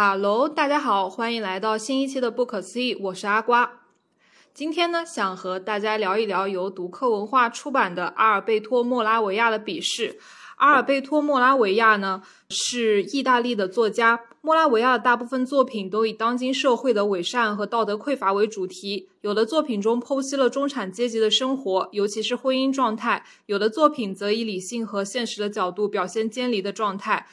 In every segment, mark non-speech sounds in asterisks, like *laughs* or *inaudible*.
Hello，大家好，欢迎来到新一期的不可思议，我是阿瓜。今天呢，想和大家聊一聊由读客文化出版的阿尔贝托·莫拉维亚的笔试。阿尔贝托·莫拉维亚呢是意大利的作家。莫拉维亚的大部分作品都以当今社会的伪善和道德匮乏为主题，有的作品中剖析了中产阶级的生活，尤其是婚姻状态；有的作品则以理性和现实的角度表现监离的状态。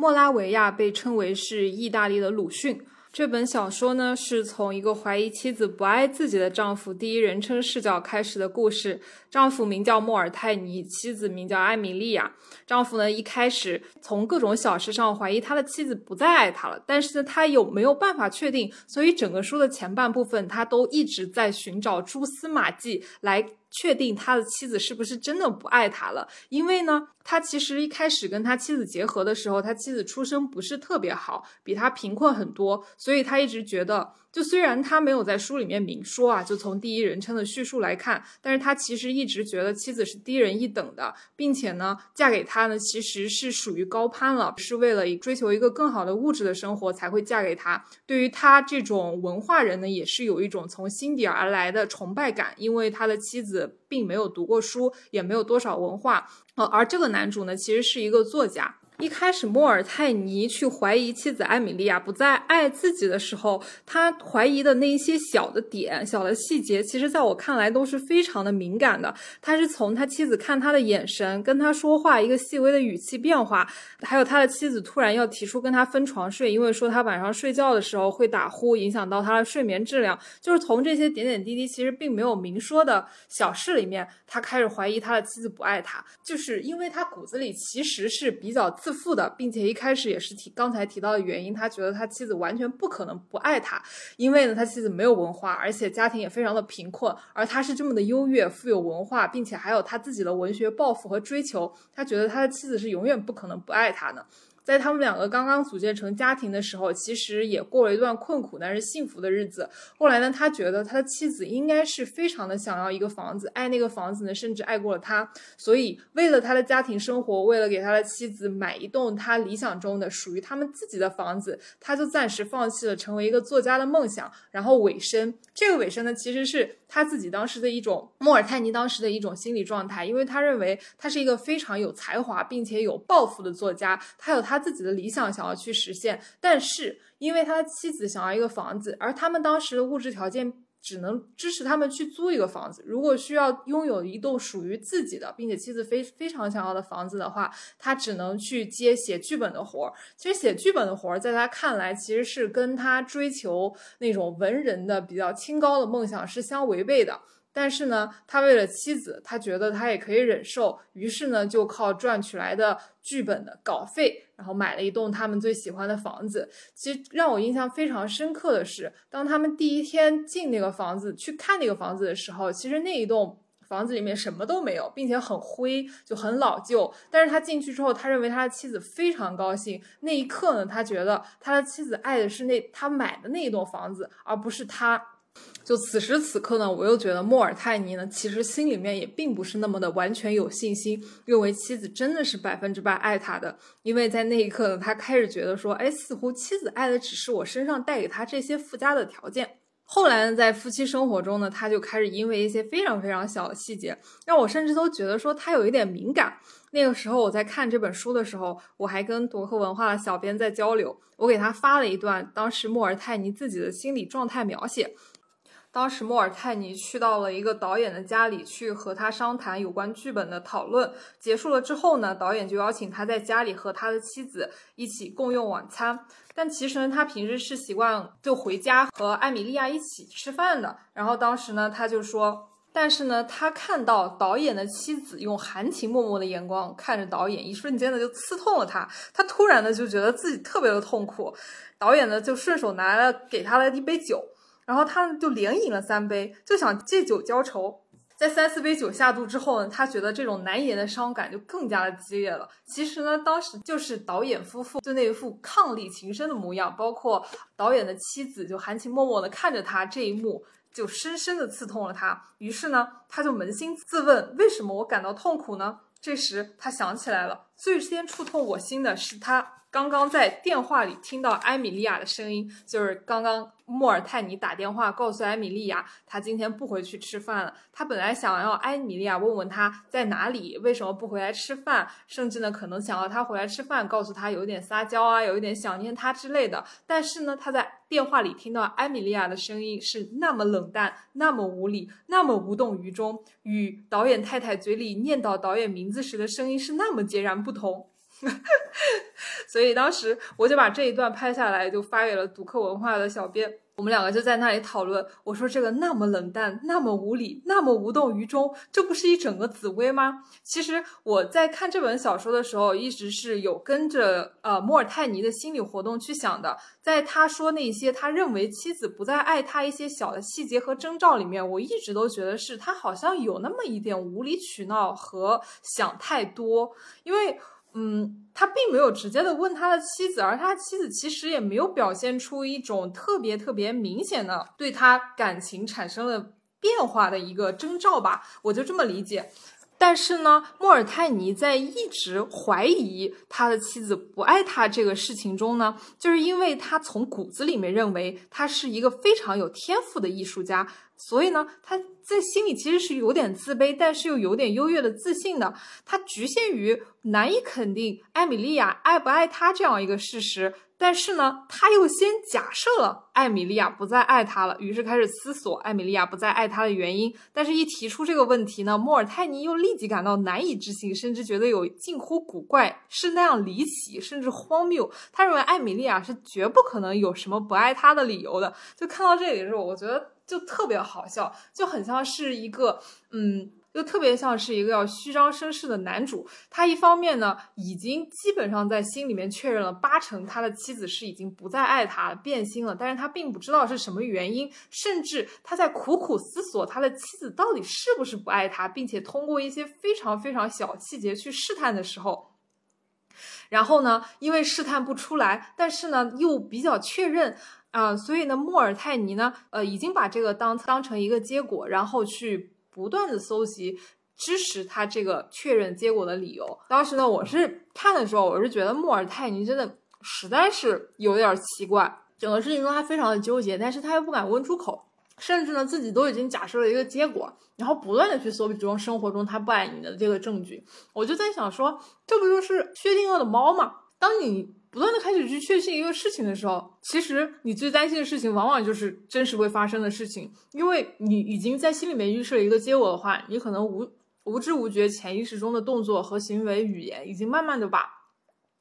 莫拉维亚被称为是意大利的鲁迅。这本小说呢，是从一个怀疑妻子不爱自己的丈夫第一人称视角开始的故事。丈夫名叫莫尔泰尼，妻子名叫艾米莉亚。丈夫呢，一开始从各种小事上怀疑他的妻子不再爱他了，但是呢，他有没有办法确定？所以整个书的前半部分，他都一直在寻找蛛丝马迹来。确定他的妻子是不是真的不爱他了？因为呢，他其实一开始跟他妻子结合的时候，他妻子出身不是特别好，比他贫困很多，所以他一直觉得。就虽然他没有在书里面明说啊，就从第一人称的叙述来看，但是他其实一直觉得妻子是低人一等的，并且呢，嫁给他呢其实是属于高攀了，是为了追求一个更好的物质的生活才会嫁给他。对于他这种文化人呢，也是有一种从心底而来的崇拜感，因为他的妻子并没有读过书，也没有多少文化，呃，而这个男主呢，其实是一个作家。一开始，莫尔泰尼去怀疑妻子艾米莉亚不再爱自己的时候，他怀疑的那一些小的点、小的细节，其实在我看来都是非常的敏感的。他是从他妻子看他的眼神、跟他说话一个细微的语气变化，还有他的妻子突然要提出跟他分床睡，因为说他晚上睡觉的时候会打呼，影响到他的睡眠质量。就是从这些点点滴滴，其实并没有明说的小事里面，他开始怀疑他的妻子不爱他，就是因为他骨子里其实是比较。自负的，并且一开始也是提刚才提到的原因，他觉得他妻子完全不可能不爱他，因为呢，他妻子没有文化，而且家庭也非常的贫困，而他是这么的优越、富有文化，并且还有他自己的文学抱负和追求，他觉得他的妻子是永远不可能不爱他的。在他们两个刚刚组建成家庭的时候，其实也过了一段困苦但是幸福的日子。后来呢，他觉得他的妻子应该是非常的想要一个房子，爱那个房子呢，甚至爱过了他。所以，为了他的家庭生活，为了给他的妻子买一栋他理想中的属于他们自己的房子，他就暂时放弃了成为一个作家的梦想，然后委身。这个委身呢，其实是他自己当时的一种莫尔泰尼当时的一种心理状态，因为他认为他是一个非常有才华并且有抱负的作家，他有他。自己的理想想要去实现，但是因为他的妻子想要一个房子，而他们当时的物质条件只能支持他们去租一个房子。如果需要拥有一栋属于自己的，并且妻子非非常想要的房子的话，他只能去接写剧本的活儿。其实写剧本的活儿，在他看来，其实是跟他追求那种文人的比较清高的梦想是相违背的。但是呢，他为了妻子，他觉得他也可以忍受，于是呢，就靠赚取来的剧本的稿费，然后买了一栋他们最喜欢的房子。其实让我印象非常深刻的是，当他们第一天进那个房子去看那个房子的时候，其实那一栋房子里面什么都没有，并且很灰，就很老旧。但是他进去之后，他认为他的妻子非常高兴。那一刻呢，他觉得他的妻子爱的是那他买的那一栋房子，而不是他。就此时此刻呢，我又觉得莫尔泰尼呢，其实心里面也并不是那么的完全有信心，认为妻子真的是百分之百爱他的。因为在那一刻呢，他开始觉得说，哎，似乎妻子爱的只是我身上带给他这些附加的条件。后来呢，在夫妻生活中呢，他就开始因为一些非常非常小的细节，让我甚至都觉得说他有一点敏感。那个时候我在看这本书的时候，我还跟读客文化的小编在交流，我给他发了一段当时莫尔泰尼自己的心理状态描写。当时莫尔泰尼去到了一个导演的家里去和他商谈有关剧本的讨论。结束了之后呢，导演就邀请他在家里和他的妻子一起共用晚餐。但其实呢，他平时是习惯就回家和艾米莉亚一起吃饭的。然后当时呢，他就说，但是呢，他看到导演的妻子用含情脉脉的眼光看着导演，一瞬间呢就刺痛了他。他突然呢就觉得自己特别的痛苦。导演呢就顺手拿了给他了一杯酒。然后他就连饮了三杯，就想借酒浇愁。在三四杯酒下肚之后呢，他觉得这种难言的伤感就更加的激烈了。其实呢，当时就是导演夫妇就那一副伉俪情深的模样，包括导演的妻子就含情脉脉的看着他这一幕，就深深的刺痛了他。于是呢，他就扪心自问：为什么我感到痛苦呢？这时他想起来了，最先触痛我心的是他。刚刚在电话里听到艾米莉亚的声音，就是刚刚莫尔泰尼打电话告诉艾米莉亚，他今天不回去吃饭了。他本来想要艾米莉亚问问他在哪里，为什么不回来吃饭，甚至呢可能想要他回来吃饭，告诉他有一点撒娇啊，有一点想念他之类的。但是呢，他在电话里听到艾米莉亚的声音是那么冷淡，那么无理，那么无动于衷，与导演太太嘴里念叨导演名字时的声音是那么截然不同。*laughs* 所以当时我就把这一段拍下来，就发给了读客文化的小编。我们两个就在那里讨论。我说这个那么冷淡，那么无理，那么无动于衷，这不是一整个紫薇吗？其实我在看这本小说的时候，一直是有跟着呃莫尔泰尼的心理活动去想的。在他说那些他认为妻子不再爱他一些小的细节和征兆里面，我一直都觉得是他好像有那么一点无理取闹和想太多，因为。嗯，他并没有直接的问他的妻子，而他妻子其实也没有表现出一种特别特别明显的对他感情产生了变化的一个征兆吧，我就这么理解。但是呢，莫尔泰尼在一直怀疑他的妻子不爱他这个事情中呢，就是因为他从骨子里面认为他是一个非常有天赋的艺术家。所以呢，他在心里其实是有点自卑，但是又有点优越的自信的。他局限于难以肯定艾米莉亚爱不爱他这样一个事实，但是呢，他又先假设了艾米莉亚不再爱他了，于是开始思索艾米莉亚不再爱他的原因。但是，一提出这个问题呢，莫尔泰尼又立即感到难以置信，甚至觉得有近乎古怪，是那样离奇，甚至荒谬。他认为艾米莉亚是绝不可能有什么不爱他的理由的。就看到这里的时候，我觉得。就特别好笑，就很像是一个，嗯，就特别像是一个要虚张声势的男主。他一方面呢，已经基本上在心里面确认了八成他的妻子是已经不再爱他，变心了，但是他并不知道是什么原因，甚至他在苦苦思索他的妻子到底是不是不爱他，并且通过一些非常非常小细节去试探的时候，然后呢，因为试探不出来，但是呢，又比较确认。啊，所以呢，莫尔泰尼呢，呃，已经把这个当当成一个结果，然后去不断的搜集支持他这个确认结果的理由。当时呢，我是看的时候，我是觉得莫尔泰尼真的实在是有点奇怪，整个事情中他非常的纠结，但是他又不敢问出口，甚至呢，自己都已经假设了一个结果，然后不断的去搜集中生活中他不爱你的这个证据。我就在想说，这不就是薛定谔的猫吗？当你。不断的开始去确信一个事情的时候，其实你最担心的事情往往就是真实会发生的事情，因为你已经在心里面预设了一个结果的话，你可能无无知无觉、潜意识中的动作和行为语言，已经慢慢的把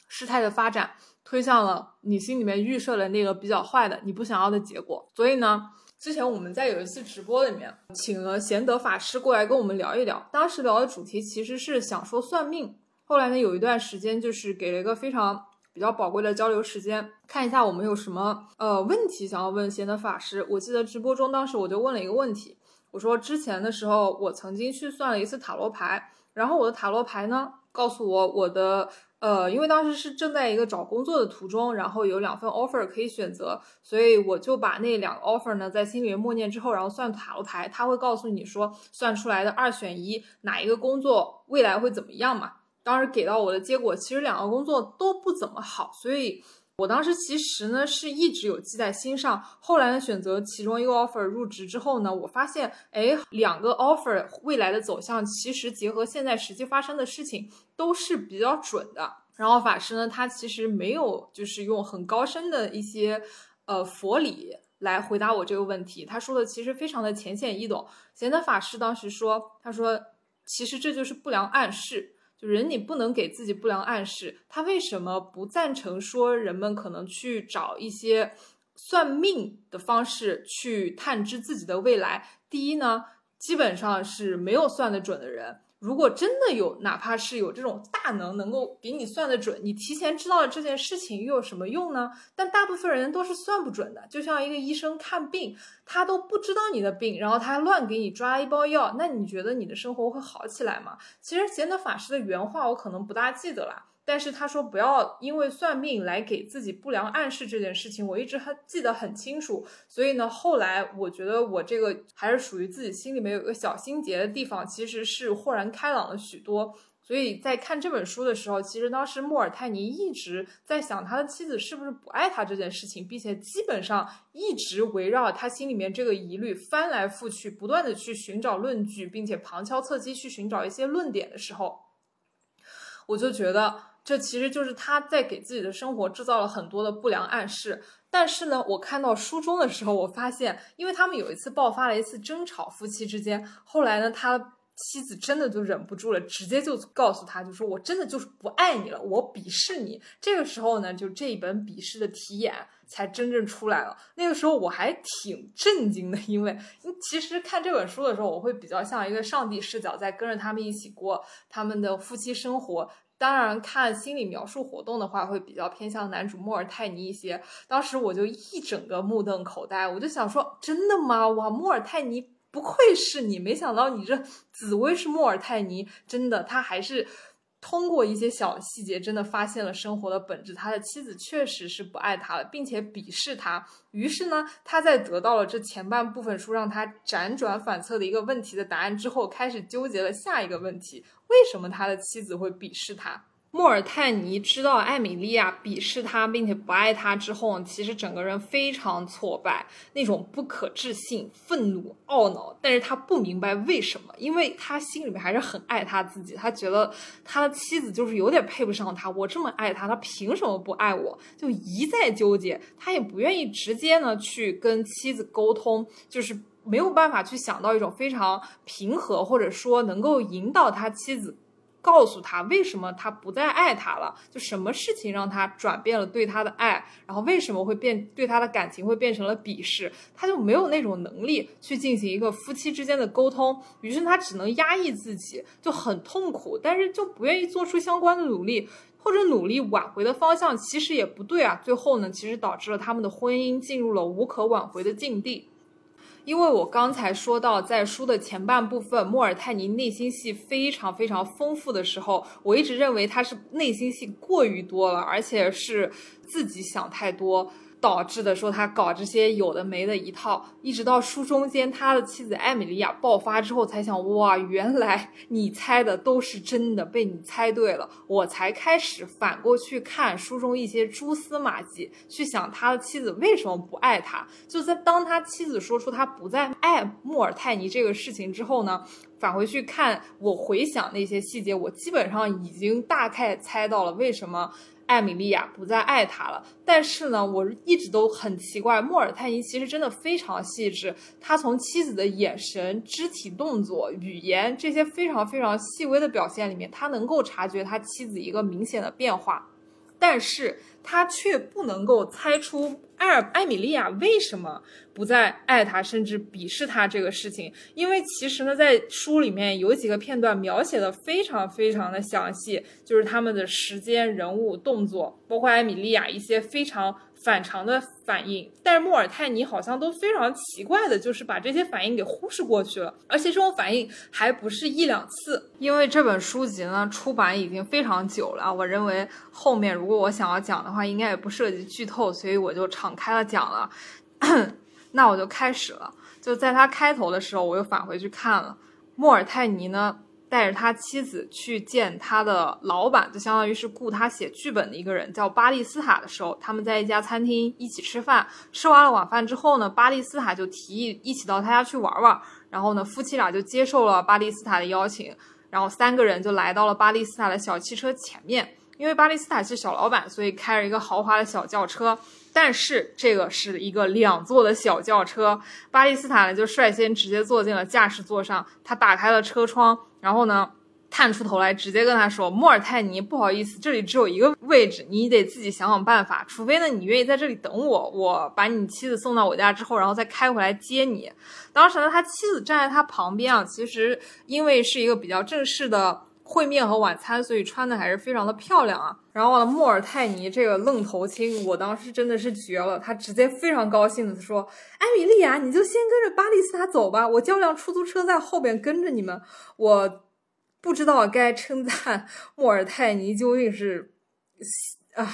事态的发展推向了你心里面预设的那个比较坏的、你不想要的结果。所以呢，之前我们在有一次直播里面，请了贤德法师过来跟我们聊一聊，当时聊的主题其实是想说算命，后来呢，有一段时间就是给了一个非常。比较宝贵的交流时间，看一下我们有什么呃问题想要问贤德法师。我记得直播中当时我就问了一个问题，我说之前的时候我曾经去算了一次塔罗牌，然后我的塔罗牌呢告诉我我的呃，因为当时是正在一个找工作的途中，然后有两份 offer 可以选择，所以我就把那两个 offer 呢在心里面默念之后，然后算塔罗牌，他会告诉你说算出来的二选一哪一个工作未来会怎么样嘛。当时给到我的结果，其实两个工作都不怎么好，所以我当时其实呢是一直有记在心上。后来呢选择其中一个 offer 入职之后呢，我发现，哎，两个 offer 未来的走向其实结合现在实际发生的事情都是比较准的。然后法师呢，他其实没有就是用很高深的一些呃佛理来回答我这个问题，他说的其实非常的浅显易懂。贤德法师当时说，他说其实这就是不良暗示。就人，你不能给自己不良暗示。他为什么不赞成说人们可能去找一些算命的方式去探知自己的未来？第一呢，基本上是没有算得准的人。如果真的有，哪怕是有这种大能能够给你算得准，你提前知道了这件事情又有什么用呢？但大部分人都是算不准的，就像一个医生看病，他都不知道你的病，然后他乱给你抓一包药，那你觉得你的生活会好起来吗？其实贤德法师的原话我可能不大记得了。但是他说不要因为算命来给自己不良暗示这件事情，我一直很记得很清楚。所以呢，后来我觉得我这个还是属于自己心里面有一个小心结的地方，其实是豁然开朗了许多。所以在看这本书的时候，其实当时莫尔泰尼一直在想他的妻子是不是不爱他这件事情，并且基本上一直围绕他心里面这个疑虑翻来覆去，不断的去寻找论据，并且旁敲侧击去寻找一些论点的时候，我就觉得这其实就是他在给自己的生活制造了很多的不良暗示。但是呢，我看到书中的时候，我发现，因为他们有一次爆发了一次争吵，夫妻之间，后来呢，他。妻子真的就忍不住了，直接就告诉他，就说我真的就是不爱你了，我鄙视你。这个时候呢，就这一本鄙视的题眼才真正出来了。那个时候我还挺震惊的，因为其实看这本书的时候，我会比较像一个上帝视角，在跟着他们一起过他们的夫妻生活。当然，看心理描述活动的话，会比较偏向男主莫尔泰尼一些。当时我就一整个目瞪口呆，我就想说，真的吗？哇，莫尔泰尼。不愧是你，没想到你这紫薇是莫尔泰尼，真的，他还是通过一些小细节，真的发现了生活的本质。他的妻子确实是不爱他了，并且鄙视他。于是呢，他在得到了这前半部分书让他辗转反侧的一个问题的答案之后，开始纠结了下一个问题：为什么他的妻子会鄙视他？莫尔泰尼知道艾米莉亚鄙视他，并且不爱他之后，其实整个人非常挫败，那种不可置信、愤怒、懊恼。但是他不明白为什么，因为他心里面还是很爱他自己。他觉得他的妻子就是有点配不上他。我这么爱他，他凭什么不爱我？就一再纠结。他也不愿意直接呢去跟妻子沟通，就是没有办法去想到一种非常平和，或者说能够引导他妻子。告诉他为什么他不再爱他了，就什么事情让他转变了对他的爱，然后为什么会变对他的感情会变成了鄙视，他就没有那种能力去进行一个夫妻之间的沟通，于是他只能压抑自己，就很痛苦，但是就不愿意做出相关的努力，或者努力挽回的方向其实也不对啊，最后呢，其实导致了他们的婚姻进入了无可挽回的境地。因为我刚才说到，在书的前半部分，莫尔泰尼内心戏非常非常丰富的时候，我一直认为他是内心戏过于多了，而且是自己想太多。导致的说他搞这些有的没的一套，一直到书中间他的妻子艾米莉亚爆发之后，才想哇，原来你猜的都是真的，被你猜对了，我才开始反过去看书中一些蛛丝马迹，去想他的妻子为什么不爱他。就在当他妻子说出他不再爱莫尔泰尼这个事情之后呢，返回去看我回想那些细节，我基本上已经大概猜到了为什么。艾米莉亚不再爱他了，但是呢，我一直都很奇怪，莫尔泰尼其实真的非常细致，他从妻子的眼神、肢体动作、语言这些非常非常细微的表现里面，他能够察觉他妻子一个明显的变化，但是他却不能够猜出艾尔艾米莉亚为什么。不再爱他，甚至鄙视他这个事情，因为其实呢，在书里面有几个片段描写的非常非常的详细，就是他们的时间、人物、动作，包括艾米莉亚一些非常反常的反应。但是莫尔泰尼好像都非常奇怪的，就是把这些反应给忽视过去了，而且这种反应还不是一两次。因为这本书籍呢出版已经非常久了，我认为后面如果我想要讲的话，应该也不涉及剧透，所以我就敞开了讲了。*clears throat* 那我就开始了，就在他开头的时候，我又返回去看了。莫尔泰尼呢，带着他妻子去见他的老板，就相当于是雇他写剧本的一个人，叫巴利斯塔的时候，他们在一家餐厅一起吃饭。吃完了晚饭之后呢，巴利斯塔就提议一起到他家去玩玩。然后呢，夫妻俩就接受了巴利斯塔的邀请，然后三个人就来到了巴利斯塔的小汽车前面。因为巴利斯塔是小老板，所以开着一个豪华的小轿车。但是这个是一个两座的小轿车，巴利斯塔呢就率先直接坐进了驾驶座上。他打开了车窗，然后呢探出头来，直接跟他说：“莫尔泰尼，不好意思，这里只有一个位置，你得自己想想办法。除非呢你愿意在这里等我，我把你妻子送到我家之后，然后再开回来接你。”当时呢，他妻子站在他旁边啊，其实因为是一个比较正式的。会面和晚餐，所以穿的还是非常的漂亮啊。然后，莫尔泰尼这个愣头青，我当时真的是绝了。他直接非常高兴的说：“艾米莉亚，你就先跟着巴利斯塔走吧，我叫辆出租车在后边跟着你们。”我不知道该称赞莫尔泰尼究竟是啊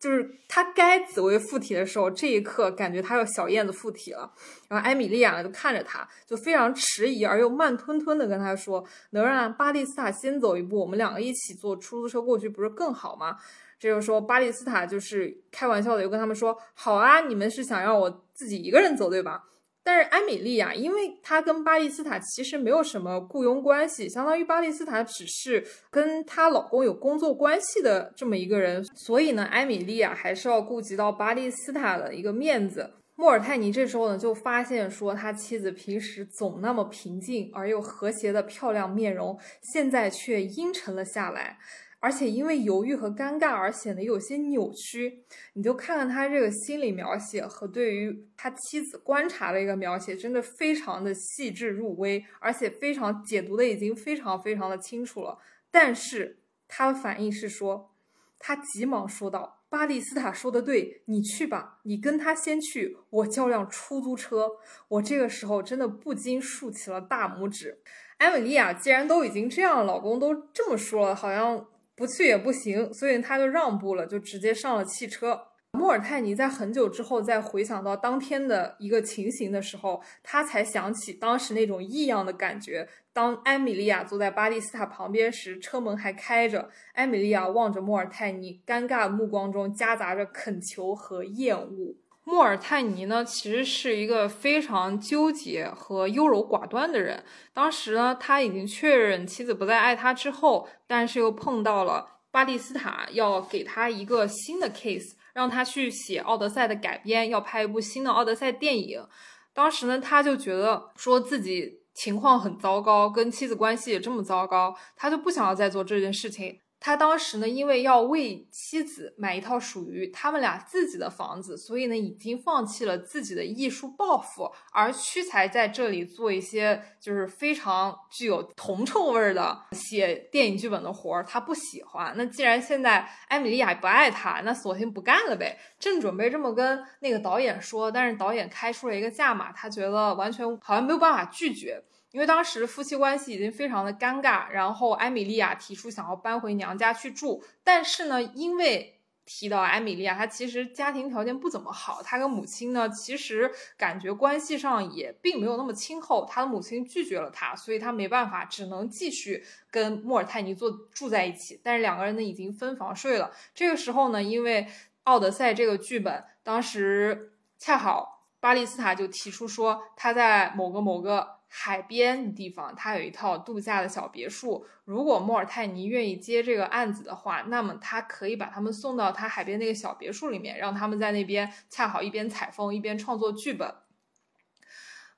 就是他该紫薇附体的时候，这一刻感觉他要小燕子附体了。然后艾米丽亚就看着他，就非常迟疑而又慢吞吞的跟他说：“能让巴蒂斯塔先走一步，我们两个一起坐出租车过去，不是更好吗？”这就说巴蒂斯塔就是开玩笑的，又跟他们说：“好啊，你们是想让我自己一个人走对吧？”但是艾米莉亚，因为她跟巴利斯塔其实没有什么雇佣关系，相当于巴利斯塔只是跟她老公有工作关系的这么一个人，所以呢，艾米莉亚还是要顾及到巴利斯塔的一个面子。莫尔泰尼这时候呢，就发现说他妻子平时总那么平静而又和谐的漂亮面容，现在却阴沉了下来。而且因为犹豫和尴尬而显得有些扭曲，你就看看他这个心理描写和对于他妻子观察的一个描写，真的非常的细致入微，而且非常解读的已经非常非常的清楚了。但是他的反应是说，他急忙说道：“巴蒂斯塔说的对，你去吧，你跟他先去，我叫辆出租车。”我这个时候真的不禁竖起了大拇指。艾米莉亚既然都已经这样，老公都这么说了，好像。不去也不行，所以他就让步了，就直接上了汽车。莫尔泰尼在很久之后再回想到当天的一个情形的时候，他才想起当时那种异样的感觉。当艾米莉亚坐在巴蒂斯塔旁边时，车门还开着，艾米莉亚望着莫尔泰尼，尴尬目光中夹杂着恳求和厌恶。莫尔泰尼呢，其实是一个非常纠结和优柔寡断的人。当时呢，他已经确认妻子不再爱他之后，但是又碰到了巴蒂斯塔要给他一个新的 case，让他去写《奥德赛》的改编，要拍一部新的《奥德赛》电影。当时呢，他就觉得说自己情况很糟糕，跟妻子关系也这么糟糕，他就不想要再做这件事情。他当时呢，因为要为妻子买一套属于他们俩自己的房子，所以呢，已经放弃了自己的艺术抱负，而屈才在这里做一些就是非常具有铜臭味儿的写电影剧本的活儿。他不喜欢。那既然现在艾米莉亚不爱他，那索性不干了呗。正准备这么跟那个导演说，但是导演开出了一个价码，他觉得完全好像没有办法拒绝。因为当时夫妻关系已经非常的尴尬，然后艾米莉亚提出想要搬回娘家去住，但是呢，因为提到艾米莉亚，她其实家庭条件不怎么好，她跟母亲呢其实感觉关系上也并没有那么亲厚，她的母亲拒绝了她，所以她没办法，只能继续跟莫尔泰尼做住在一起，但是两个人呢已经分房睡了。这个时候呢，因为《奥德赛》这个剧本，当时恰好巴利斯塔就提出说他在某个某个。海边的地方，他有一套度假的小别墅。如果莫尔泰尼愿意接这个案子的话，那么他可以把他们送到他海边那个小别墅里面，让他们在那边恰好一边采风一边创作剧本。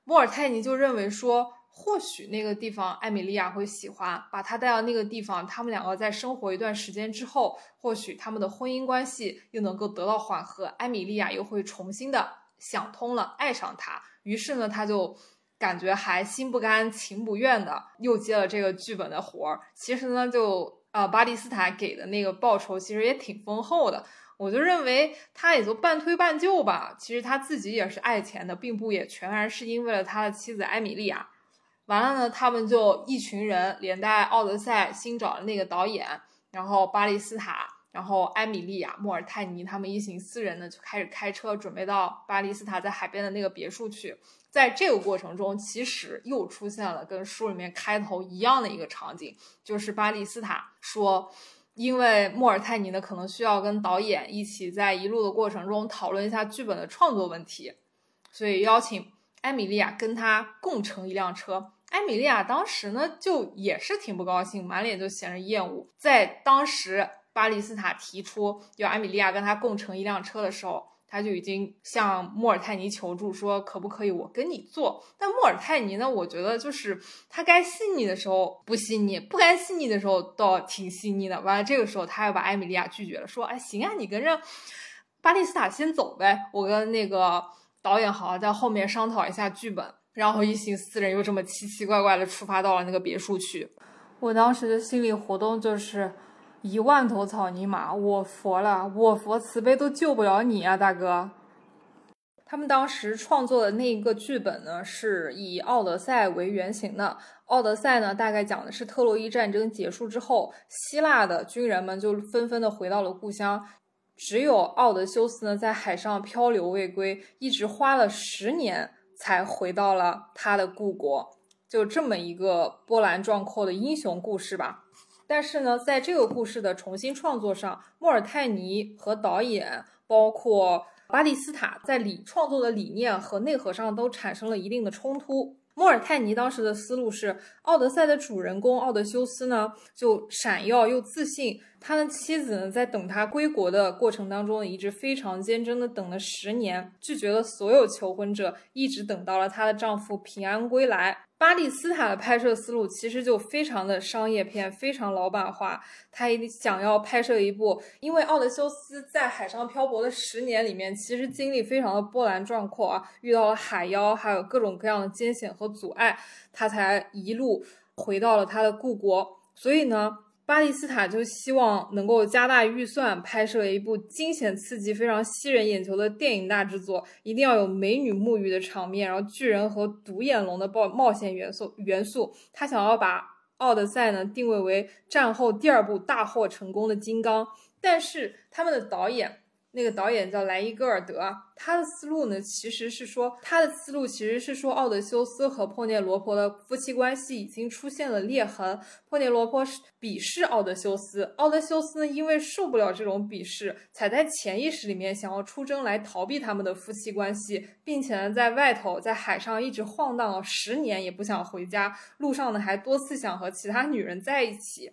莫尔泰尼就认为说，或许那个地方艾米莉亚会喜欢，把他带到那个地方，他们两个在生活一段时间之后，或许他们的婚姻关系又能够得到缓和，艾米莉亚又会重新的想通了，爱上他。于是呢，他就。感觉还心不甘情不愿的，又接了这个剧本的活儿。其实呢，就呃巴蒂斯塔给的那个报酬其实也挺丰厚的。我就认为他也就半推半就吧。其实他自己也是爱钱的，并不也全然是因为了他的妻子艾米莉亚。完了呢，他们就一群人连带奥德赛新找的那个导演，然后巴蒂斯塔。然后艾米莉亚、莫尔泰尼他们一行四人呢，就开始开车准备到巴黎斯塔在海边的那个别墅去。在这个过程中，其实又出现了跟书里面开头一样的一个场景，就是巴利斯塔说，因为莫尔泰尼呢可能需要跟导演一起在一路的过程中讨论一下剧本的创作问题，所以邀请艾米莉亚跟他共乘一辆车。艾米莉亚当时呢就也是挺不高兴，满脸就显着厌恶。在当时。巴利斯塔提出要艾米莉亚跟他共乘一辆车的时候，他就已经向莫尔泰尼求助说：“可不可以我跟你做？”但莫尔泰尼呢，我觉得就是他该细腻的时候不细腻，不该细腻的时候倒挺细腻的。完了，这个时候他又把艾米莉亚拒绝了，说：“哎，行啊，你跟着巴蒂斯塔先走呗，我跟那个导演好好在后面商讨一下剧本。”然后一行四人又这么奇奇怪怪的出发到了那个别墅去。我当时的心理活动就是。一万头草泥马，我佛了，我佛慈悲都救不了你啊，大哥！他们当时创作的那一个剧本呢，是以《奥德赛》为原型的。《奥德赛》呢，大概讲的是特洛伊战争结束之后，希腊的军人们就纷纷的回到了故乡，只有奥德修斯呢在海上漂流未归，一直花了十年才回到了他的故国。就这么一个波澜壮阔的英雄故事吧。但是呢，在这个故事的重新创作上，莫尔泰尼和导演包括巴蒂斯塔在理创作的理念和内核上都产生了一定的冲突。莫尔泰尼当时的思路是，《奥德赛》的主人公奥德修斯呢，就闪耀又自信。他的妻子呢，在等他归国的过程当中，一直非常坚贞的等了十年，拒绝了所有求婚者，一直等到了她的丈夫平安归来。巴蒂斯塔的拍摄思路其实就非常的商业片，非常老板化。他一定想要拍摄一部，因为奥德修斯在海上漂泊的十年里面，其实经历非常的波澜壮阔啊，遇到了海妖，还有各种各样的艰险和阻碍，他才一路回到了他的故国。所以呢。巴蒂斯塔就希望能够加大预算拍摄一部惊险刺激、非常吸人眼球的电影大制作，一定要有美女沐浴的场面，然后巨人和独眼龙的冒冒险元素元素。他想要把《奥德赛》呢定位为战后第二部大获成功的金刚，但是他们的导演。那个导演叫莱伊戈尔德，他的思路呢，其实是说，他的思路其实是说，奥德修斯和珀涅罗婆的夫妻关系已经出现了裂痕。珀涅罗婆鄙视奥德修斯，奥德修斯，因为受不了这种鄙视，才在潜意识里面想要出征来逃避他们的夫妻关系，并且呢，在外头在海上一直晃荡了十年，也不想回家，路上呢还多次想和其他女人在一起。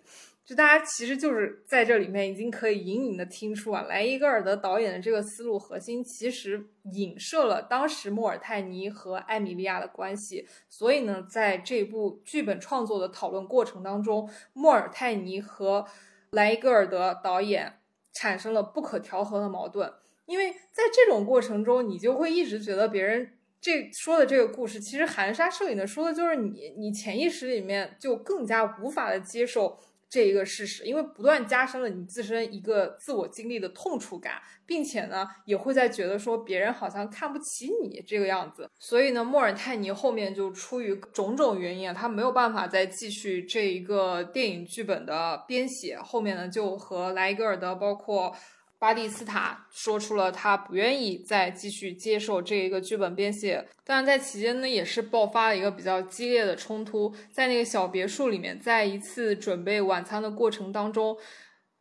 就大家其实就是在这里面已经可以隐隐的听出啊，莱伊戈尔德导演的这个思路核心其实影射了当时莫尔泰尼和艾米莉亚的关系。所以呢，在这部剧本创作的讨论过程当中，莫尔泰尼和莱伊戈尔德导演产生了不可调和的矛盾。因为在这种过程中，你就会一直觉得别人这说的这个故事，其实含沙射影的说的就是你，你潜意识里面就更加无法的接受。这一个事实，因为不断加深了你自身一个自我经历的痛楚感，并且呢，也会在觉得说别人好像看不起你这个样子。所以呢，莫尔泰尼后面就出于种种原因啊，他没有办法再继续这一个电影剧本的编写，后面呢就和莱格尔德包括。巴蒂斯塔说出了他不愿意再继续接受这一个剧本编写，当然在期间呢，也是爆发了一个比较激烈的冲突，在那个小别墅里面，在一次准备晚餐的过程当中，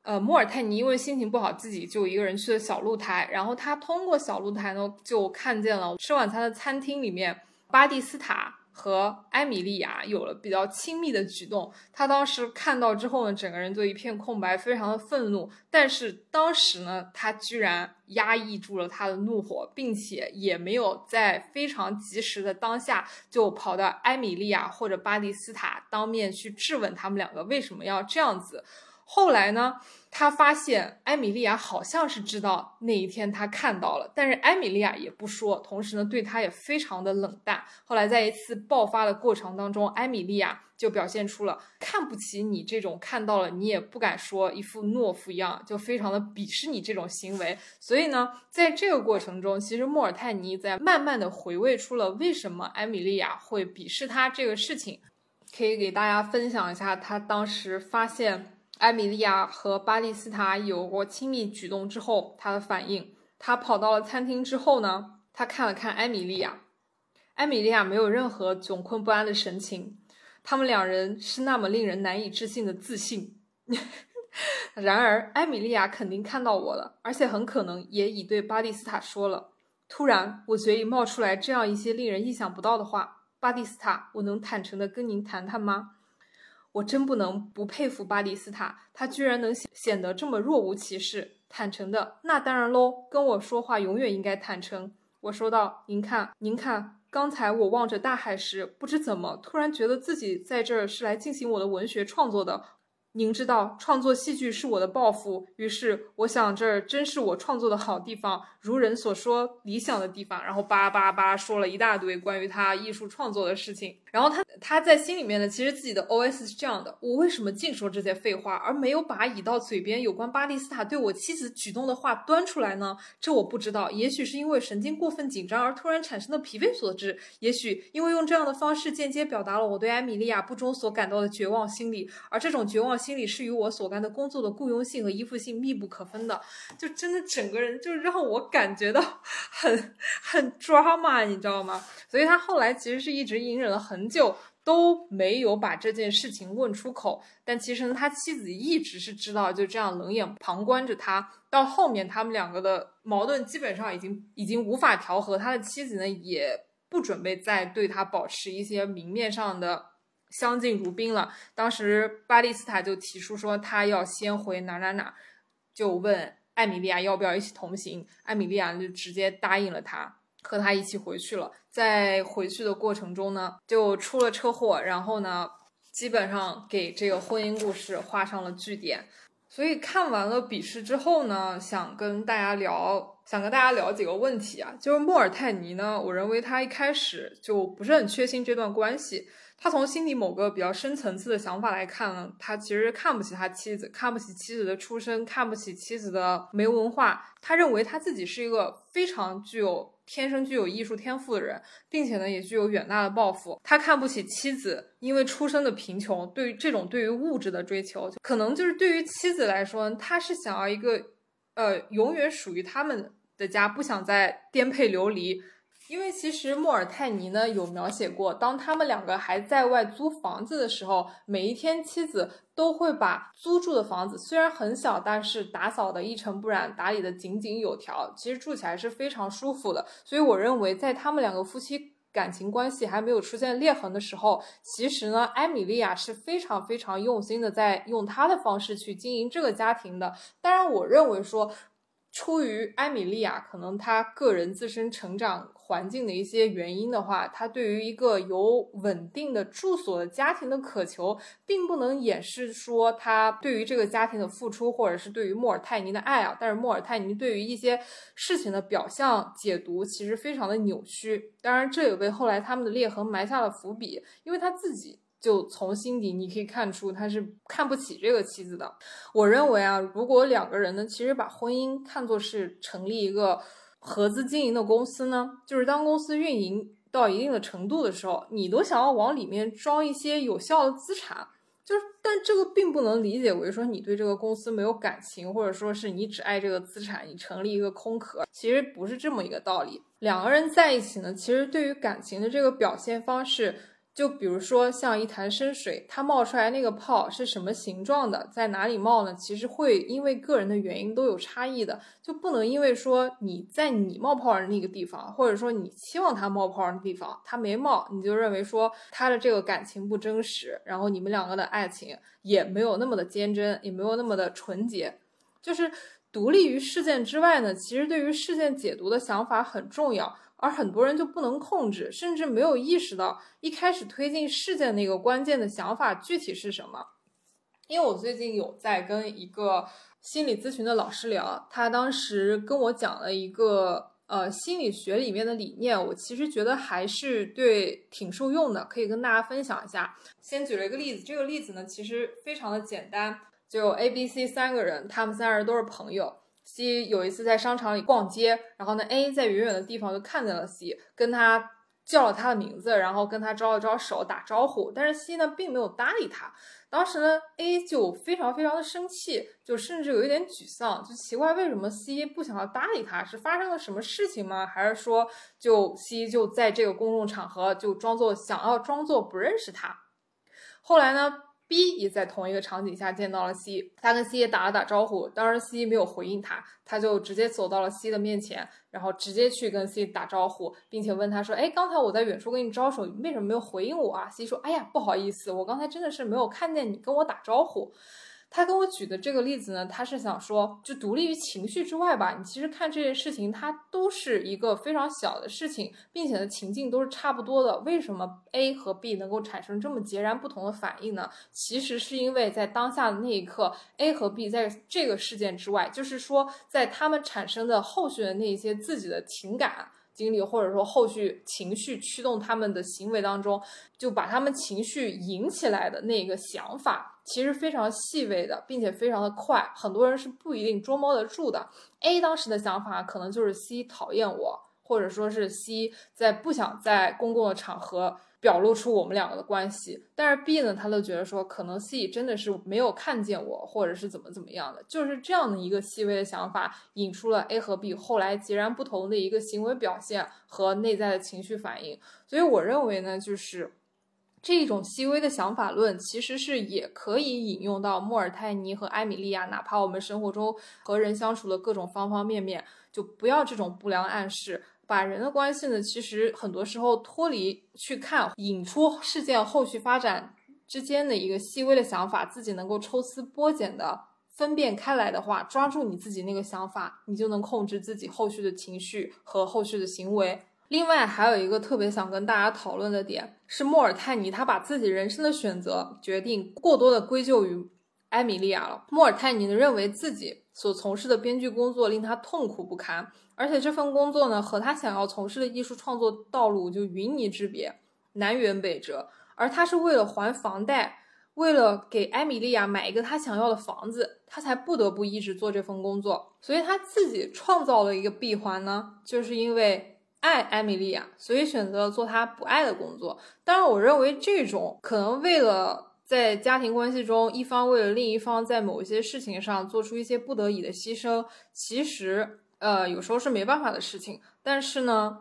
呃，莫尔泰尼因为心情不好，自己就一个人去了小露台，然后他通过小露台呢，就看见了吃晚餐的餐厅里面巴蒂斯塔。和艾米莉亚有了比较亲密的举动，他当时看到之后呢，整个人就一片空白，非常的愤怒。但是当时呢，他居然压抑住了他的怒火，并且也没有在非常及时的当下就跑到艾米莉亚或者巴蒂斯塔当面去质问他们两个为什么要这样子。后来呢，他发现艾米莉亚好像是知道那一天他看到了，但是艾米莉亚也不说，同时呢，对他也非常的冷淡。后来在一次爆发的过程当中，艾米莉亚就表现出了看不起你这种看到了你也不敢说一副懦夫一样，就非常的鄙视你这种行为。所以呢，在这个过程中，其实莫尔泰尼在慢慢的回味出了为什么艾米莉亚会鄙视他这个事情，可以给大家分享一下他当时发现。艾米莉亚和巴蒂斯塔有过亲密举动之后，他的反应。他跑到了餐厅之后呢，他看了看艾米莉亚，艾米莉亚没有任何窘困不安的神情。他们两人是那么令人难以置信的自信。*laughs* 然而，艾米莉亚肯定看到我了，而且很可能也已对巴蒂斯塔说了。突然，我嘴里冒出来这样一些令人意想不到的话：“巴蒂斯塔，我能坦诚的跟您谈谈吗？”我真不能不佩服巴蒂斯塔，他居然能显得这么若无其事、坦诚的。那当然喽，跟我说话永远应该坦诚。我说道：“您看，您看，刚才我望着大海时，不知怎么突然觉得自己在这儿是来进行我的文学创作的。您知道，创作戏剧是我的抱负，于是我想这儿真是我创作的好地方，如人所说理想的地方。然后叭叭叭说了一大堆关于他艺术创作的事情。”然后他他在心里面呢，其实自己的 OS 是这样的：我为什么净说这些废话，而没有把已到嘴边有关巴蒂斯塔对我妻子举动的话端出来呢？这我不知道，也许是因为神经过分紧张而突然产生的疲惫所致，也许因为用这样的方式间接表达了我对艾米莉亚不忠所感到的绝望心理，而这种绝望心理是与我所干的工作的雇佣性和依附性密不可分的。就真的整个人就让我感觉到 *laughs* 很很 drama，你知道吗？所以他后来其实是一直隐忍了很。很久都没有把这件事情问出口，但其实他妻子一直是知道，就这样冷眼旁观着他。到后面，他们两个的矛盾基本上已经已经无法调和，他的妻子呢也不准备再对他保持一些明面上的相敬如宾了。当时巴蒂斯塔就提出说，他要先回哪哪哪，就问艾米莉亚要不要一起同行。艾米莉亚就直接答应了他。和他一起回去了，在回去的过程中呢，就出了车祸，然后呢，基本上给这个婚姻故事画上了句点。所以看完了笔试之后呢，想跟大家聊，想跟大家聊几个问题啊，就是莫尔泰尼呢，我认为他一开始就不是很确信这段关系。他从心里某个比较深层次的想法来看呢，他其实看不起他妻子，看不起妻子的出身，看不起妻子的没文化。他认为他自己是一个非常具有天生具有艺术天赋的人，并且呢也具有远大的抱负。他看不起妻子，因为出生的贫穷，对于这种对于物质的追求，可能就是对于妻子来说，他是想要一个呃永远属于他们的家，不想再颠沛流离。因为其实莫尔泰尼呢有描写过，当他们两个还在外租房子的时候，每一天妻子都会把租住的房子虽然很小，但是打扫的一尘不染，打理的井井有条，其实住起来是非常舒服的。所以我认为，在他们两个夫妻感情关系还没有出现裂痕的时候，其实呢，艾米莉亚是非常非常用心的在用她的方式去经营这个家庭的。当然，我认为说。出于艾米莉亚可能她个人自身成长环境的一些原因的话，她对于一个有稳定的住所的家庭的渴求，并不能掩饰说她对于这个家庭的付出，或者是对于莫尔泰尼的爱啊。但是莫尔泰尼对于一些事情的表象解读其实非常的扭曲，当然这也为后来他们的裂痕埋下了伏笔，因为他自己。就从心底你可以看出他是看不起这个妻子的。我认为啊，如果两个人呢，其实把婚姻看作是成立一个合资经营的公司呢，就是当公司运营到一定的程度的时候，你都想要往里面装一些有效的资产，就是但这个并不能理解为说你对这个公司没有感情，或者说是你只爱这个资产，你成立一个空壳，其实不是这么一个道理。两个人在一起呢，其实对于感情的这个表现方式。就比如说像一潭深水，它冒出来那个泡是什么形状的，在哪里冒呢？其实会因为个人的原因都有差异的，就不能因为说你在你冒泡的那个地方，或者说你期望它冒泡的地方，它没冒，你就认为说他的这个感情不真实，然后你们两个的爱情也没有那么的坚贞，也没有那么的纯洁。就是独立于事件之外呢，其实对于事件解读的想法很重要。而很多人就不能控制，甚至没有意识到一开始推进事件那个关键的想法具体是什么。因为我最近有在跟一个心理咨询的老师聊，他当时跟我讲了一个呃心理学里面的理念，我其实觉得还是对挺受用的，可以跟大家分享一下。先举了一个例子，这个例子呢其实非常的简单，就 A、B、C 三个人，他们三人都是朋友。C 有一次在商场里逛街，然后呢，A 在远远的地方就看见了 C，跟他叫了他的名字，然后跟他招了招手打招呼，但是 C 呢并没有搭理他。当时呢，A 就非常非常的生气，就甚至有一点沮丧，就奇怪为什么 C 不想要搭理他，是发生了什么事情吗？还是说就 C 就在这个公众场合就装作想要装作不认识他？后来呢？B 也在同一个场景下见到了 C，他跟 C 也打了打招呼，当然 C 没有回应他，他就直接走到了 C 的面前，然后直接去跟 C 打招呼，并且问他说：“哎，刚才我在远处跟你招手，你为什么没有回应我啊？”C 说：“哎呀，不好意思，我刚才真的是没有看见你跟我打招呼。”他跟我举的这个例子呢，他是想说，就独立于情绪之外吧，你其实看这件事情，它都是一个非常小的事情，并且呢情境都是差不多的。为什么 A 和 B 能够产生这么截然不同的反应呢？其实是因为在当下的那一刻，A 和 B 在这个事件之外，就是说在他们产生的后续的那一些自己的情感。经历，或者说后续情绪驱动他们的行为当中，就把他们情绪引起来的那个想法，其实非常细微的，并且非常的快，很多人是不一定捉摸得住的。A 当时的想法可能就是 C 讨厌我，或者说是 C 在不想在公共的场合。表露出我们两个的关系，但是 B 呢，他都觉得说可能 C 真的是没有看见我，或者是怎么怎么样的，就是这样的一个细微的想法，引出了 A 和 B 后来截然不同的一个行为表现和内在的情绪反应。所以我认为呢，就是这种细微的想法论，其实是也可以引用到莫尔泰尼和艾米莉亚，哪怕我们生活中和人相处的各种方方面面，就不要这种不良暗示。把人的关系呢，其实很多时候脱离去看，引出事件后续发展之间的一个细微的想法，自己能够抽丝剥茧的分辨开来的话，抓住你自己那个想法，你就能控制自己后续的情绪和后续的行为。另外，还有一个特别想跟大家讨论的点是，莫尔泰尼他把自己人生的选择决定过多的归咎于艾米莉亚了。莫尔泰尼，认为自己所从事的编剧工作令他痛苦不堪。而且这份工作呢，和他想要从事的艺术创作道路就云泥之别，南辕北辙。而他是为了还房贷，为了给艾米莉亚买一个他想要的房子，他才不得不一直做这份工作。所以他自己创造了一个闭环呢，就是因为爱艾米莉亚，所以选择了做他不爱的工作。当然，我认为这种可能为了在家庭关系中一方为了另一方在某一些事情上做出一些不得已的牺牲，其实。呃，有时候是没办法的事情，但是呢，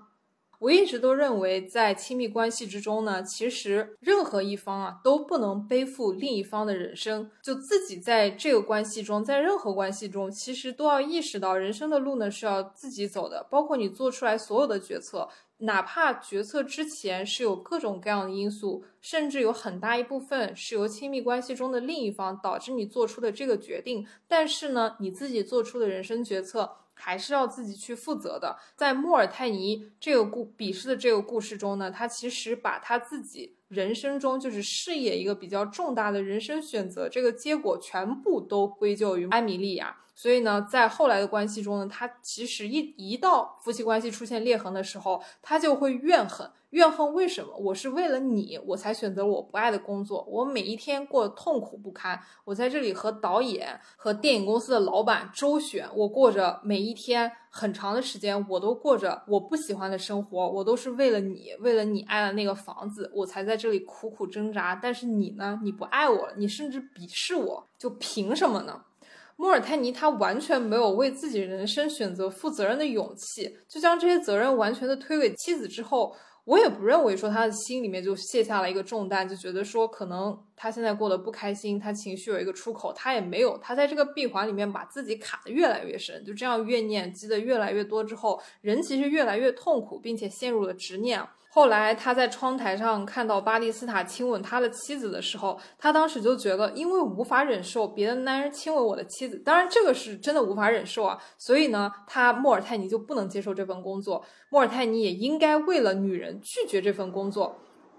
我一直都认为，在亲密关系之中呢，其实任何一方啊都不能背负另一方的人生，就自己在这个关系中，在任何关系中，其实都要意识到，人生的路呢是要自己走的，包括你做出来所有的决策，哪怕决策之前是有各种各样的因素，甚至有很大一部分是由亲密关系中的另一方导致你做出的这个决定，但是呢，你自己做出的人生决策。还是要自己去负责的。在莫尔泰尼这个故笔试的这个故事中呢，他其实把他自己人生中就是事业一个比较重大的人生选择，这个结果全部都归咎于艾米莉亚。所以呢，在后来的关系中呢，他其实一一到夫妻关系出现裂痕的时候，他就会怨恨。怨恨为什么？我是为了你，我才选择了我不爱的工作。我每一天过得痛苦不堪。我在这里和导演、和电影公司的老板周旋，我过着每一天很长的时间，我都过着我不喜欢的生活。我都是为了你，为了你爱的那个房子，我才在这里苦苦挣扎。但是你呢？你不爱我了，你甚至鄙视我，就凭什么呢？莫尔泰尼他完全没有为自己人生选择负责任的勇气，就将这些责任完全的推给妻子之后。我也不认为说他的心里面就卸下了一个重担，就觉得说可能他现在过得不开心，他情绪有一个出口，他也没有，他在这个闭环里面把自己卡得越来越深，就这样怨念积得越来越多之后，人其实越来越痛苦，并且陷入了执念。后来他在窗台上看到巴蒂斯塔亲吻他的妻子的时候，他当时就觉得，因为无法忍受别的男人亲吻我的妻子，当然这个是真的无法忍受啊，所以呢，他莫尔泰尼就不能接受这份工作，莫尔泰尼也应该为了女人拒绝这份工作，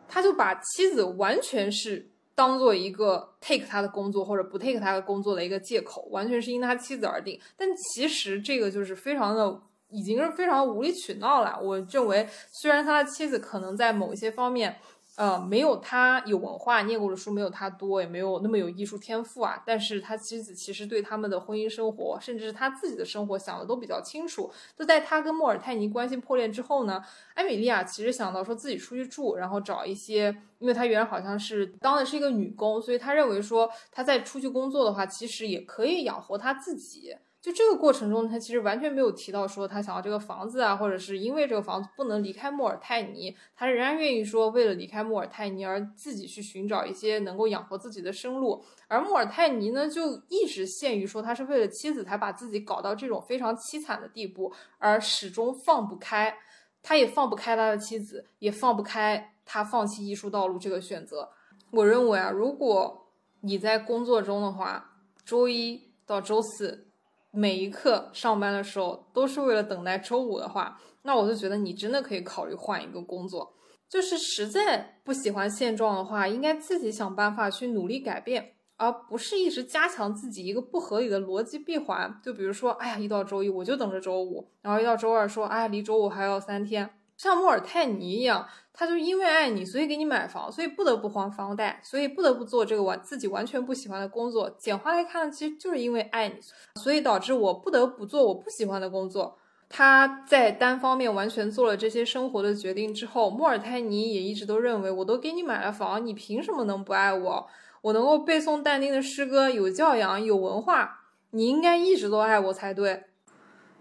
他就把妻子完全是当做一个 take 他的工作或者不 take 他的工作的一个借口，完全是因他妻子而定，但其实这个就是非常的。已经是非常无理取闹了。我认为，虽然他的妻子可能在某一些方面，呃，没有他有文化、念过的书没有他多，也没有那么有艺术天赋啊，但是他妻子其实对他们的婚姻生活，甚至是他自己的生活想的都比较清楚。就在他跟莫尔泰尼关系破裂之后呢，艾米莉亚其实想到说自己出去住，然后找一些，因为他原来好像是当的是一个女工，所以他认为说他在出去工作的话，其实也可以养活他自己。就这个过程中，他其实完全没有提到说他想要这个房子啊，或者是因为这个房子不能离开莫尔泰尼，他仍然愿意说为了离开莫尔泰尼而自己去寻找一些能够养活自己的生路。而莫尔泰尼呢，就一直限于说他是为了妻子才把自己搞到这种非常凄惨的地步，而始终放不开，他也放不开他的妻子，也放不开他放弃艺术道路这个选择。我认为啊，如果你在工作中的话，周一到周四。每一刻上班的时候都是为了等待周五的话，那我就觉得你真的可以考虑换一个工作。就是实在不喜欢现状的话，应该自己想办法去努力改变，而不是一直加强自己一个不合理的逻辑闭环。就比如说，哎呀，一到周一我就等着周五，然后一到周二说，哎，离周五还有三天，像莫尔泰尼一样，他就因为爱你，所以给你买房，所以不得不还房贷，所以不得不做这个完自己完全不喜欢的工作。简化来看，其实就是因为爱你，所以导致我不得不做我不喜欢的工作。他在单方面完全做了这些生活的决定之后，莫尔泰尼也一直都认为，我都给你买了房，你凭什么能不爱我？我能够背诵但丁的诗歌，有教养，有文化，你应该一直都爱我才对。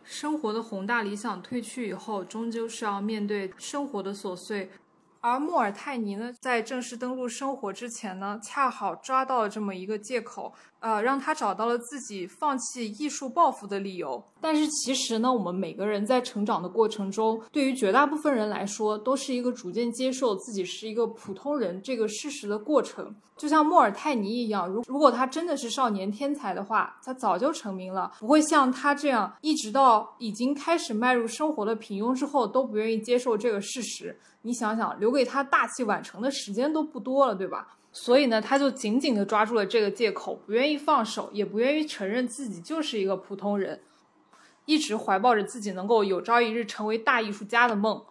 生活的宏大理想褪去以后，终究是要面对生活的琐碎。而莫尔泰尼呢，在正式登陆生活之前呢，恰好抓到了这么一个借口，呃，让他找到了自己放弃艺术抱负的理由。但是其实呢，我们每个人在成长的过程中，对于绝大部分人来说，都是一个逐渐接受自己是一个普通人这个事实的过程。就像莫尔泰尼一样，如如果他真的是少年天才的话，他早就成名了，不会像他这样，一直到已经开始迈入生活的平庸之后，都不愿意接受这个事实。你想想，留给他大器晚成的时间都不多了，对吧？所以呢，他就紧紧地抓住了这个借口，不愿意放手，也不愿意承认自己就是一个普通人。一直怀抱着自己能够有朝一日成为大艺术家的梦，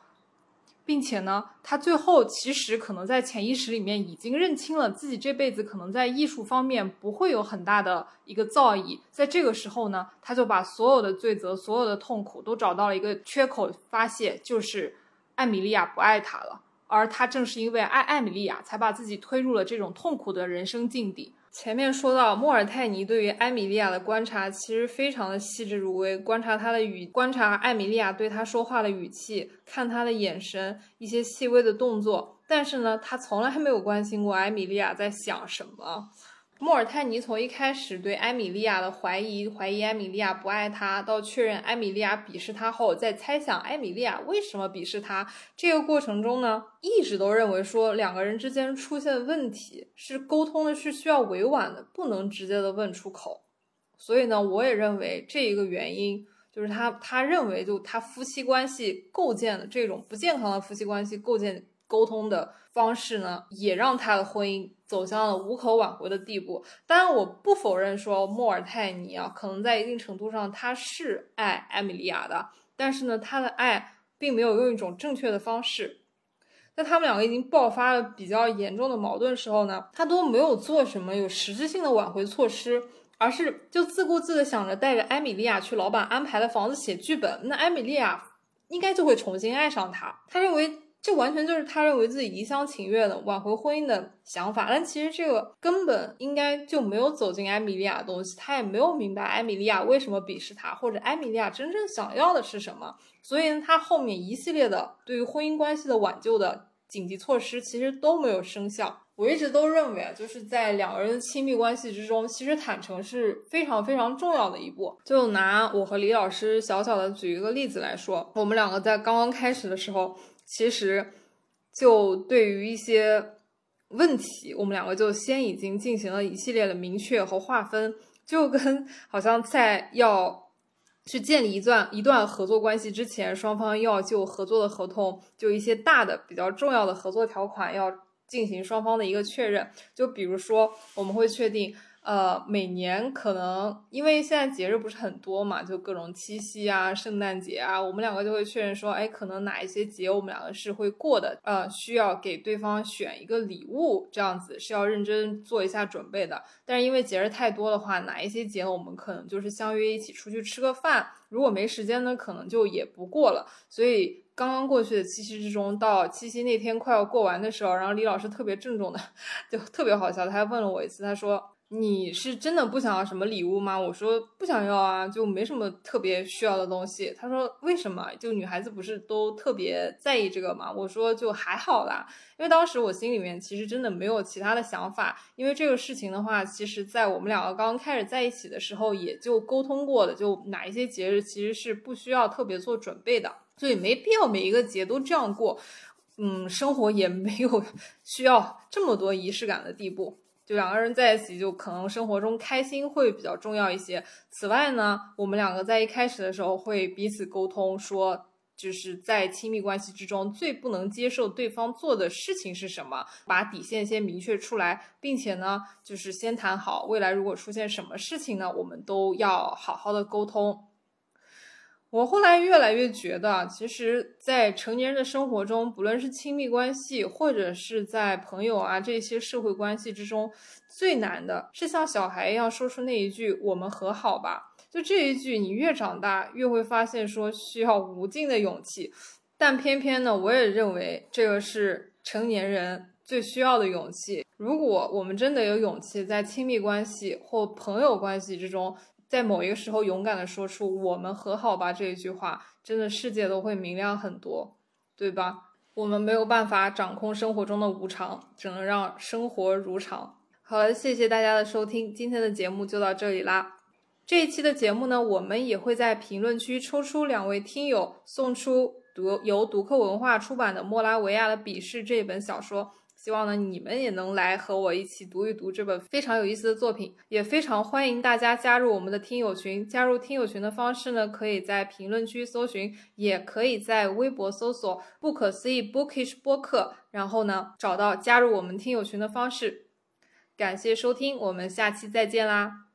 并且呢，他最后其实可能在潜意识里面已经认清了自己这辈子可能在艺术方面不会有很大的一个造诣。在这个时候呢，他就把所有的罪责、所有的痛苦都找到了一个缺口发泄，就是艾米莉亚不爱他了，而他正是因为爱艾米莉亚，才把自己推入了这种痛苦的人生境地。前面说到，莫尔泰尼对于艾米莉亚的观察其实非常的细致入微，观察她的语，观察艾米莉亚对他说话的语气，看他的眼神，一些细微的动作，但是呢，他从来没有关心过艾米莉亚在想什么。莫尔泰尼从一开始对艾米莉亚的怀疑，怀疑艾米莉亚不爱他，到确认艾米莉亚鄙视他后，再猜想艾米莉亚为什么鄙视他，这个过程中呢，一直都认为说两个人之间出现问题是沟通的是需要委婉的，不能直接的问出口。所以呢，我也认为这一个原因就是他他认为就他夫妻关系构建的这种不健康的夫妻关系构建沟通的方式呢，也让他的婚姻。走向了无可挽回的地步。当然，我不否认说莫尔泰尼啊，可能在一定程度上他是爱艾米莉亚的，但是呢，他的爱并没有用一种正确的方式。在他们两个已经爆发了比较严重的矛盾时候呢，他都没有做什么有实质性的挽回措施，而是就自顾自的想着带着艾米莉亚去老板安排的房子写剧本，那艾米莉亚应该就会重新爱上他。他认为。这完全就是他认为自己一厢情愿的挽回婚姻的想法，但其实这个根本应该就没有走进艾米莉亚的东西，他也没有明白艾米莉亚为什么鄙视他，或者艾米莉亚真正想要的是什么。所以呢，他后面一系列的对于婚姻关系的挽救的紧急措施，其实都没有生效。我一直都认为啊，就是在两个人的亲密关系之中，其实坦诚是非常非常重要的一步。就拿我和李老师小小的举一个例子来说，我们两个在刚刚开始的时候。其实，就对于一些问题，我们两个就先已经进行了一系列的明确和划分，就跟 *laughs* 好像在要去建立一段一段合作关系之前，双方要就合作的合同，就一些大的比较重要的合作条款要进行双方的一个确认。就比如说，我们会确定。呃，每年可能因为现在节日不是很多嘛，就各种七夕啊、圣诞节啊，我们两个就会确认说，哎，可能哪一些节我们两个是会过的，呃，需要给对方选一个礼物，这样子是要认真做一下准备的。但是因为节日太多的话，哪一些节我们可能就是相约一起出去吃个饭，如果没时间呢，可能就也不过了。所以刚刚过去的七夕之中，到七夕那天快要过完的时候，然后李老师特别郑重的，*laughs* 就特别好笑，他还问了我一次，他说。你是真的不想要什么礼物吗？我说不想要啊，就没什么特别需要的东西。他说为什么？就女孩子不是都特别在意这个吗？我说就还好啦，因为当时我心里面其实真的没有其他的想法。因为这个事情的话，其实在我们两个刚开始在一起的时候，也就沟通过的，就哪一些节日其实是不需要特别做准备的，所以没必要每一个节都这样过。嗯，生活也没有 *laughs* 需要这么多仪式感的地步。就两个人在一起，就可能生活中开心会比较重要一些。此外呢，我们两个在一开始的时候会彼此沟通，说就是在亲密关系之中最不能接受对方做的事情是什么，把底线先明确出来，并且呢，就是先谈好未来如果出现什么事情呢，我们都要好好的沟通。我后来越来越觉得，其实，在成年人的生活中，不论是亲密关系，或者是在朋友啊这些社会关系之中，最难的是像小孩一样说出那一句“我们和好吧”。就这一句，你越长大越会发现说需要无尽的勇气，但偏偏呢，我也认为这个是成年人最需要的勇气。如果我们真的有勇气在亲密关系或朋友关系之中，在某一个时候勇敢的说出“我们和好吧”这一句话，真的世界都会明亮很多，对吧？我们没有办法掌控生活中的无常，只能让生活如常。好了，谢谢大家的收听，今天的节目就到这里啦。这一期的节目呢，我们也会在评论区抽出两位听友，送出读由读客文化出版的《莫拉维亚的鄙视》这本小说。希望呢，你们也能来和我一起读一读这本非常有意思的作品。也非常欢迎大家加入我们的听友群。加入听友群的方式呢，可以在评论区搜寻，也可以在微博搜索“不可思议 Bookish 播客”，然后呢，找到加入我们听友群的方式。感谢收听，我们下期再见啦！